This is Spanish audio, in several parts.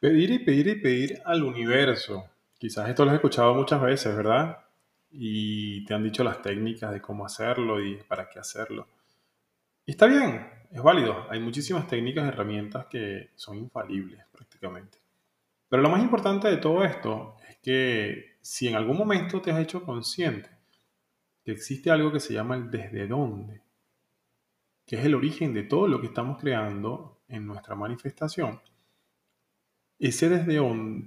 Pedir y pedir y pedir al universo. Quizás esto lo has escuchado muchas veces, ¿verdad? Y te han dicho las técnicas de cómo hacerlo y para qué hacerlo. Y está bien, es válido. Hay muchísimas técnicas y herramientas que son infalibles prácticamente. Pero lo más importante de todo esto es que si en algún momento te has hecho consciente que existe algo que se llama el desde dónde, que es el origen de todo lo que estamos creando en nuestra manifestación, ese desde,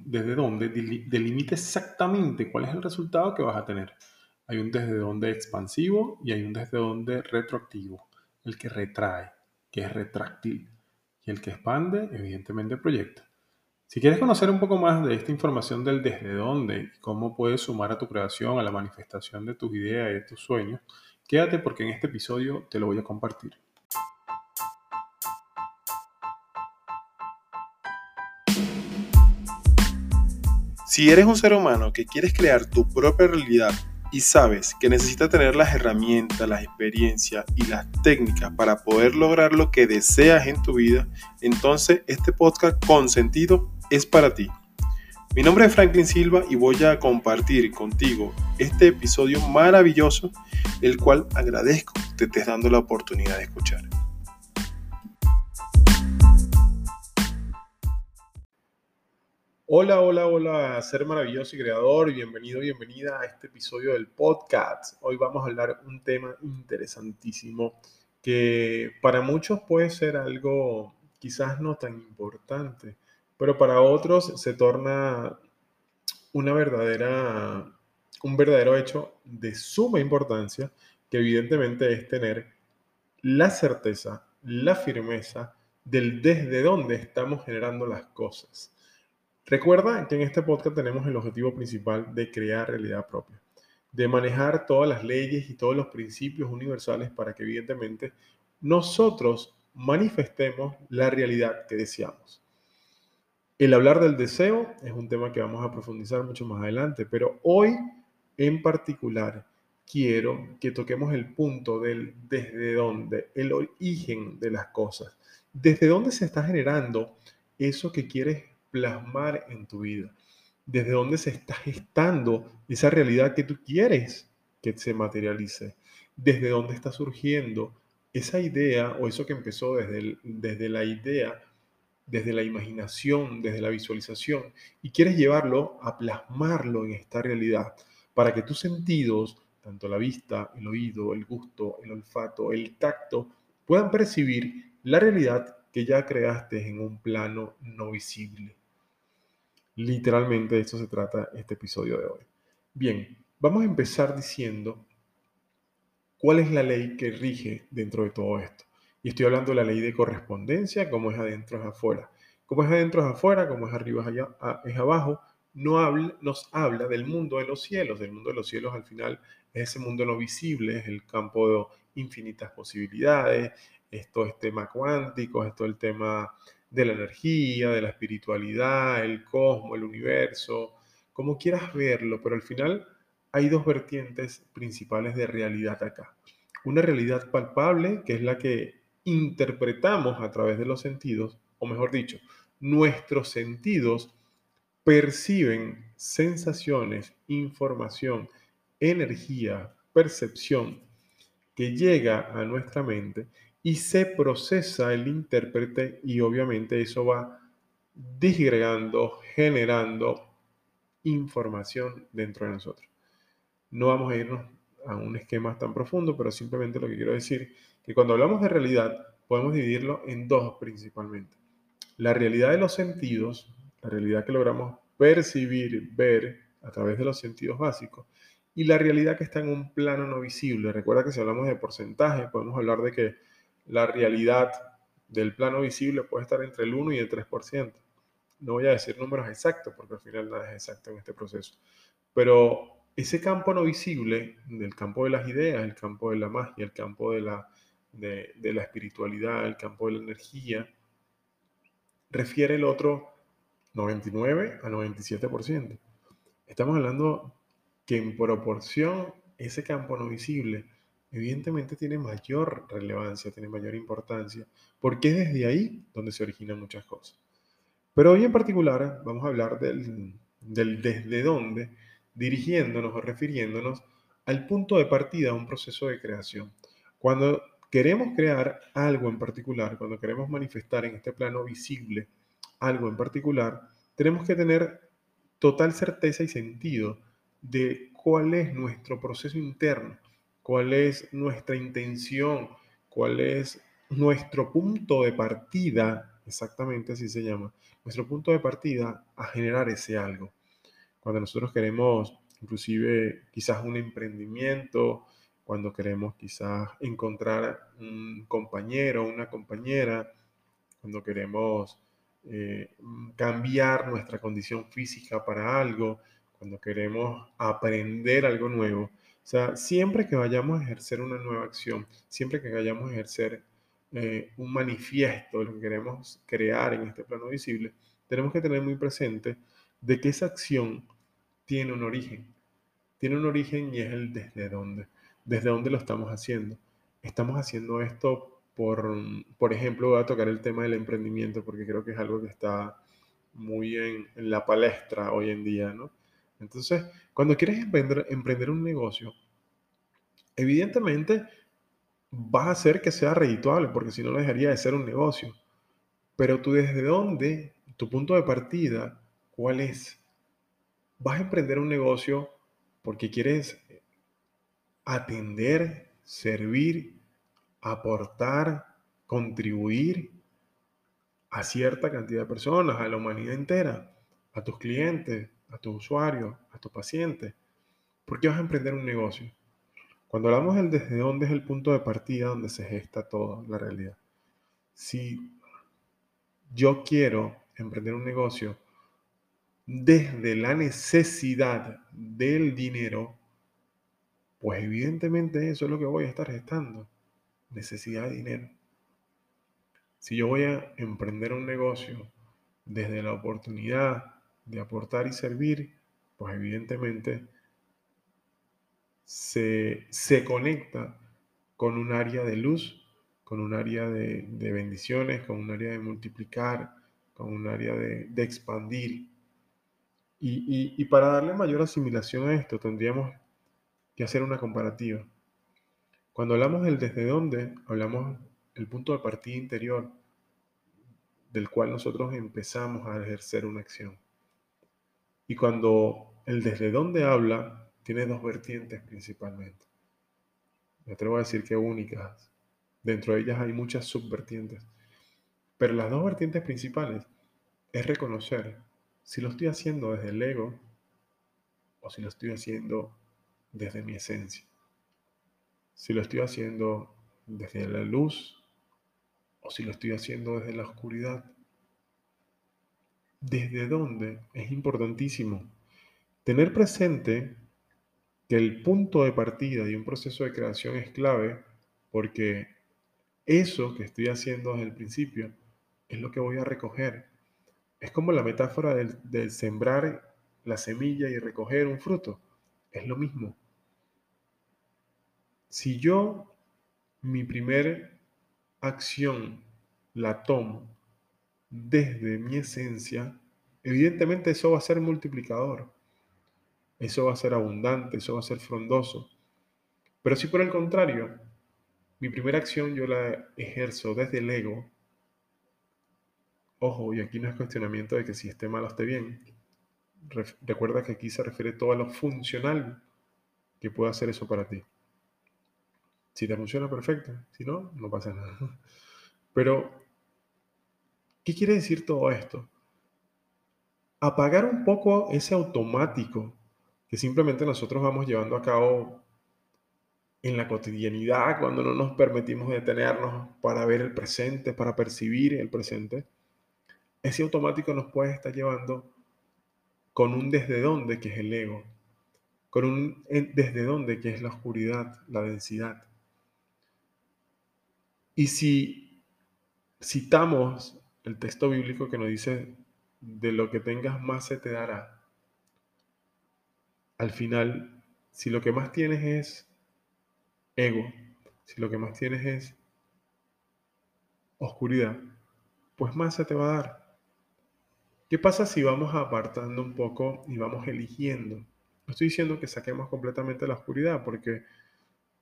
desde dónde delimita exactamente cuál es el resultado que vas a tener. Hay un desde dónde expansivo y hay un desde dónde retroactivo, el que retrae, que es retráctil, y el que expande, evidentemente, proyecta. Si quieres conocer un poco más de esta información del desde dónde y cómo puedes sumar a tu creación, a la manifestación de tus ideas y de tus sueños, quédate porque en este episodio te lo voy a compartir. Si eres un ser humano que quieres crear tu propia realidad y sabes que necesitas tener las herramientas, las experiencias y las técnicas para poder lograr lo que deseas en tu vida, entonces este podcast con sentido es para ti. Mi nombre es Franklin Silva y voy a compartir contigo este episodio maravilloso, el cual agradezco que te estés dando la oportunidad de escuchar. Hola, hola, hola, ser maravilloso y creador, bienvenido, bienvenida a este episodio del podcast. Hoy vamos a hablar un tema interesantísimo que para muchos puede ser algo quizás no tan importante, pero para otros se torna una verdadera, un verdadero hecho de suma importancia que evidentemente es tener la certeza, la firmeza del desde dónde estamos generando las cosas. Recuerda que en este podcast tenemos el objetivo principal de crear realidad propia, de manejar todas las leyes y todos los principios universales para que evidentemente nosotros manifestemos la realidad que deseamos. El hablar del deseo es un tema que vamos a profundizar mucho más adelante, pero hoy en particular quiero que toquemos el punto del desde dónde, el origen de las cosas, desde dónde se está generando eso que quieres plasmar en tu vida? ¿Desde dónde se está gestando esa realidad que tú quieres que se materialice? ¿Desde dónde está surgiendo esa idea o eso que empezó desde, desde la idea, desde la imaginación, desde la visualización y quieres llevarlo a plasmarlo en esta realidad para que tus sentidos, tanto la vista, el oído, el gusto, el olfato, el tacto, puedan percibir la realidad que ya creaste en un plano no visible. Literalmente de esto se trata este episodio de hoy. Bien, vamos a empezar diciendo cuál es la ley que rige dentro de todo esto. Y estoy hablando de la ley de correspondencia, como es adentro es afuera. Como es adentro es afuera, como es arriba es, allá, es abajo, no nos habla del mundo de los cielos. Del mundo de los cielos al final es ese mundo no visible, es el campo de infinitas posibilidades, esto es tema cuántico, esto es el tema de la energía, de la espiritualidad, el cosmos, el universo, como quieras verlo, pero al final hay dos vertientes principales de realidad acá. Una realidad palpable, que es la que interpretamos a través de los sentidos, o mejor dicho, nuestros sentidos perciben sensaciones, información, energía, percepción que llega a nuestra mente y se procesa el intérprete y obviamente eso va disgregando, generando información dentro de nosotros. No vamos a irnos a un esquema tan profundo, pero simplemente lo que quiero decir que cuando hablamos de realidad podemos dividirlo en dos principalmente. La realidad de los sentidos, la realidad que logramos percibir, ver a través de los sentidos básicos, y la realidad que está en un plano no visible. Recuerda que si hablamos de porcentaje, podemos hablar de que la realidad del plano visible puede estar entre el 1 y el 3%. No voy a decir números exactos porque al final nada es exacto en este proceso. Pero ese campo no visible, del campo de las ideas, el campo de la magia, el campo de la, de, la espiritualidad, el campo de la energía, refiere el otro 99 a 97%. Estamos hablando que en proporción ese campo no visible evidentemente tiene mayor relevancia, tiene mayor importancia, porque es desde ahí donde se originan muchas cosas. Pero hoy en particular vamos a hablar del, del desde dónde, dirigiéndonos o refiriéndonos al punto de partida de un proceso de creación. Cuando queremos crear algo en particular, cuando queremos manifestar en este plano visible algo en particular, tenemos que tener total certeza y sentido de cuál es nuestro proceso interno, cuál es nuestra intención, cuál es nuestro punto de partida, exactamente así se llama, nuestro punto de partida a generar ese algo. Cuando nosotros queremos inclusive quizás un emprendimiento, cuando queremos quizás encontrar un compañero, una compañera, cuando queremos eh, cambiar nuestra condición física para algo, cuando queremos aprender algo nuevo. O sea, siempre que vayamos a ejercer una nueva acción, siempre que vayamos a ejercer eh, un manifiesto de lo que queremos crear en este plano visible, tenemos que tener muy presente de que esa acción tiene un origen. Tiene un origen y es el desde dónde. Desde dónde lo estamos haciendo. Estamos haciendo esto por, por ejemplo, voy a tocar el tema del emprendimiento porque creo que es algo que está muy en, en la palestra hoy en día, ¿no? Entonces, cuando quieres emprender, un negocio, evidentemente vas a hacer que sea redituable, porque si no, no dejaría de ser un negocio. Pero tú desde dónde, tu punto de partida, ¿cuál es? Vas a emprender un negocio porque quieres atender, servir, aportar, contribuir a cierta cantidad de personas, a la humanidad entera, a tus clientes, a tus usuarios, a tus pacientes. ¿Por qué vas a emprender un negocio? Cuando hablamos del desde dónde es el punto de partida donde se gesta toda la realidad. Si yo quiero emprender un negocio desde la necesidad del dinero, pues evidentemente eso es lo que voy a estar gestando, necesidad de dinero. Si yo voy a emprender un negocio desde la oportunidad de aportar y servir, pues evidentemente se, se conecta con un área de luz, con un área de, bendiciones, con un área de multiplicar, con un área de, expandir. Y, y, y para darle mayor asimilación a esto, tendríamos que hacer una comparativa. Cuando hablamos del desde dónde, hablamos el punto de partida interior del cual nosotros empezamos a ejercer una acción. Y cuando el desde dónde habla, tiene dos vertientes principalmente. Me atrevo a decir que únicas. Dentro de ellas hay muchas subvertientes. Pero las dos vertientes principales es reconocer si lo estoy haciendo desde el ego o si lo estoy haciendo desde mi esencia. Si lo estoy haciendo desde la luz o si lo estoy haciendo desde la oscuridad. ¿Desde dónde? Es importantísimo tener presente que el punto de partida de un proceso de creación es clave porque eso que estoy haciendo desde el principio es lo que voy a recoger. Es como la metáfora del, sembrar la semilla y recoger un fruto. Es lo mismo. Si yo mi primer acción la tomo desde mi esencia, evidentemente eso va a ser multiplicador. Eso va a ser abundante, eso va a ser frondoso. Pero si por el contrario, mi primera acción yo la ejerzo desde el ego, ojo, y aquí no es cuestionamiento de que si esté mal o esté bien. recuerda que aquí se refiere todo a lo funcional que puede hacer eso para ti. Si te funciona, perfecto. Si no, no pasa nada. Pero, ¿qué quiere decir todo esto? Apagar un poco ese automático que simplemente nosotros vamos llevando a cabo en la cotidianidad, cuando no nos permitimos detenernos para ver el presente, para percibir el presente, ese automático nos puede estar llevando con un desde dónde, que es el ego, con un desde dónde, que es la oscuridad, la densidad. Y si citamos el texto bíblico que nos dice, de lo que tengas más se te dará, al final, si lo que más tienes es ego, si lo que más tienes es oscuridad, pues más se te va a dar. ¿Qué pasa si vamos apartando un poco y vamos eligiendo? No estoy diciendo que saquemos completamente la oscuridad, porque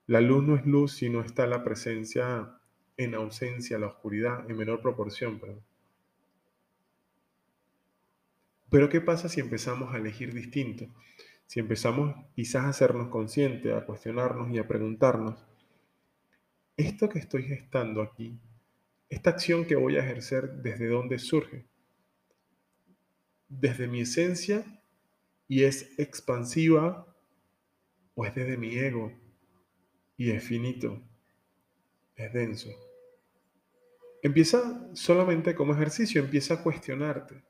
la luz no es luz si no está la presencia en ausencia, la oscuridad, en menor proporción. Perdón. Pero ¿qué pasa si empezamos a elegir distinto? Si empezamos quizás a hacernos conscientes, a cuestionarnos y a preguntarnos, ¿esto que estoy gestando aquí, esta acción que voy a ejercer, desde dónde surge? ¿Desde mi esencia y es expansiva o es desde mi ego y es finito, es denso. Empieza solamente como ejercicio, empieza a cuestionarte.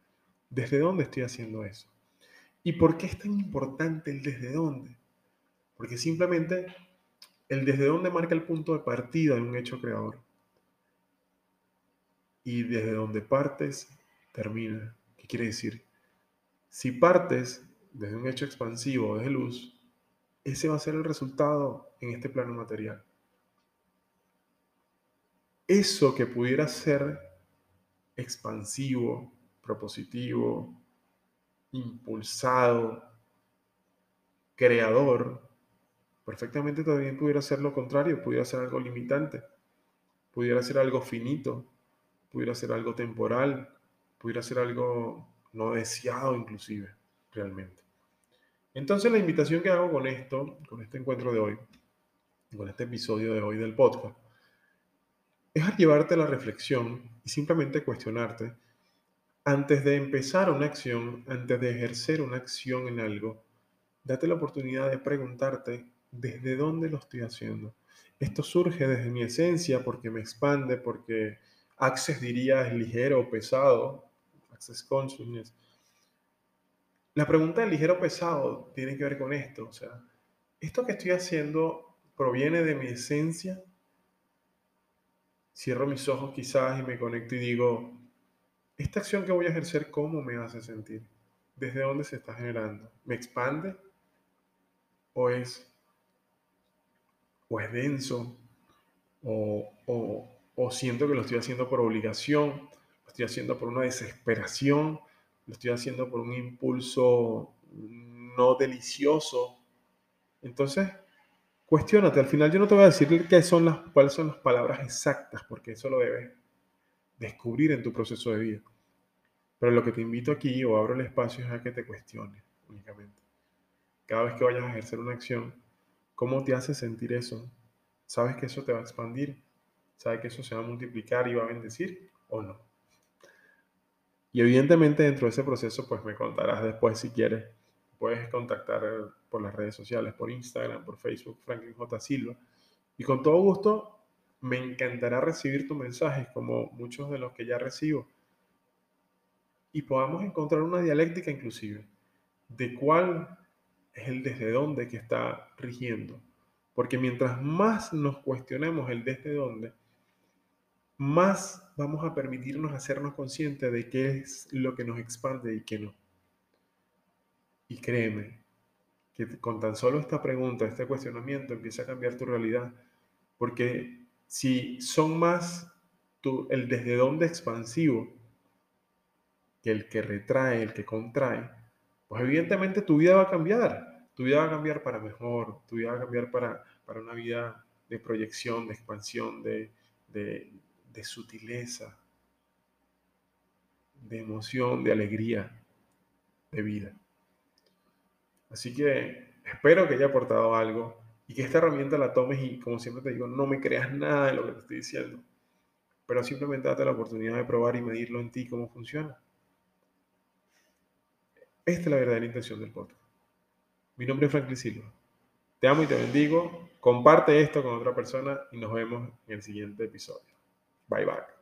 ¿Desde dónde estoy haciendo eso? ¿Y por qué es tan importante el desde dónde? Porque simplemente el desde dónde marca el punto de partida de un hecho creador. Y desde donde partes, termina. ¿Qué quiere decir? Si partes desde un hecho expansivo, desde luz, ese va a ser el resultado en este plano material. Eso que pudiera ser expansivo, propositivo, impulsado, creador, perfectamente también pudiera ser lo contrario, pudiera ser algo limitante, pudiera ser algo finito, pudiera ser algo temporal, pudiera ser algo no deseado inclusive, realmente. Entonces la invitación que hago con esto, con este encuentro de hoy, con este episodio de hoy del podcast, es a llevarte a la reflexión y simplemente cuestionarte antes de empezar una acción, antes de ejercer una acción en algo, date la oportunidad de preguntarte desde dónde lo estoy haciendo. Esto surge desde mi esencia porque me expande, porque Access diría es ligero o pesado, Access Consciousness la pregunta del ligero pesado tiene que ver con esto. O sea, ¿esto que estoy haciendo proviene de mi esencia? Cierro mis ojos quizás y me conecto y digo, ¿esta acción que voy a ejercer cómo me hace sentir? ¿Desde dónde se está generando? ¿Me expande? ¿O es, o es denso? O, o siento que lo estoy haciendo por obligación? ¿Lo estoy haciendo por una desesperación? lo estoy haciendo por un impulso no delicioso. Entonces, cuestionate. Al final yo no te voy a decir qué son las, cuáles son las palabras exactas, porque eso lo debes descubrir en tu proceso de vida. Pero lo que te invito aquí o abro el espacio es a que te cuestiones únicamente. Cada vez que vayas a ejercer una acción, ¿cómo te hace sentir eso? ¿Sabes que eso te va a expandir? ¿Sabes que eso se va a multiplicar y va a bendecir o no? Y evidentemente dentro de ese proceso, pues me contarás después si quieres. Puedes contactar por las redes sociales, por Instagram, por Facebook, Franklin J. Silva. Y con todo gusto, me encantará recibir tus mensajes, como muchos de los que ya recibo. Y podamos encontrar una dialéctica inclusive de cuál es el desde dónde que está rigiendo. Porque mientras más nos cuestionemos el desde dónde, más vamos a permitirnos hacernos conscientes de qué es lo que nos expande y qué no. Y créeme, que con tan solo esta pregunta, este cuestionamiento, empieza a cambiar tu realidad. Porque si son más el desde dónde expansivo que el que retrae, el que contrae, pues evidentemente tu vida va a cambiar. Tu vida va a cambiar para mejor, tu vida va a cambiar para, para una vida de proyección, de expansión, de, de sutileza, de emoción, de alegría, de vida. Así que espero que haya aportado algo y que esta herramienta la tomes y como siempre te digo, no me creas nada de lo que te estoy diciendo, pero simplemente date la oportunidad de probar y medirlo en ti cómo funciona. Esta es la verdadera intención del podcast. Mi nombre es Franklin Silva. Te amo y te bendigo. Comparte esto con otra persona y nos vemos en el siguiente episodio. Bye bye.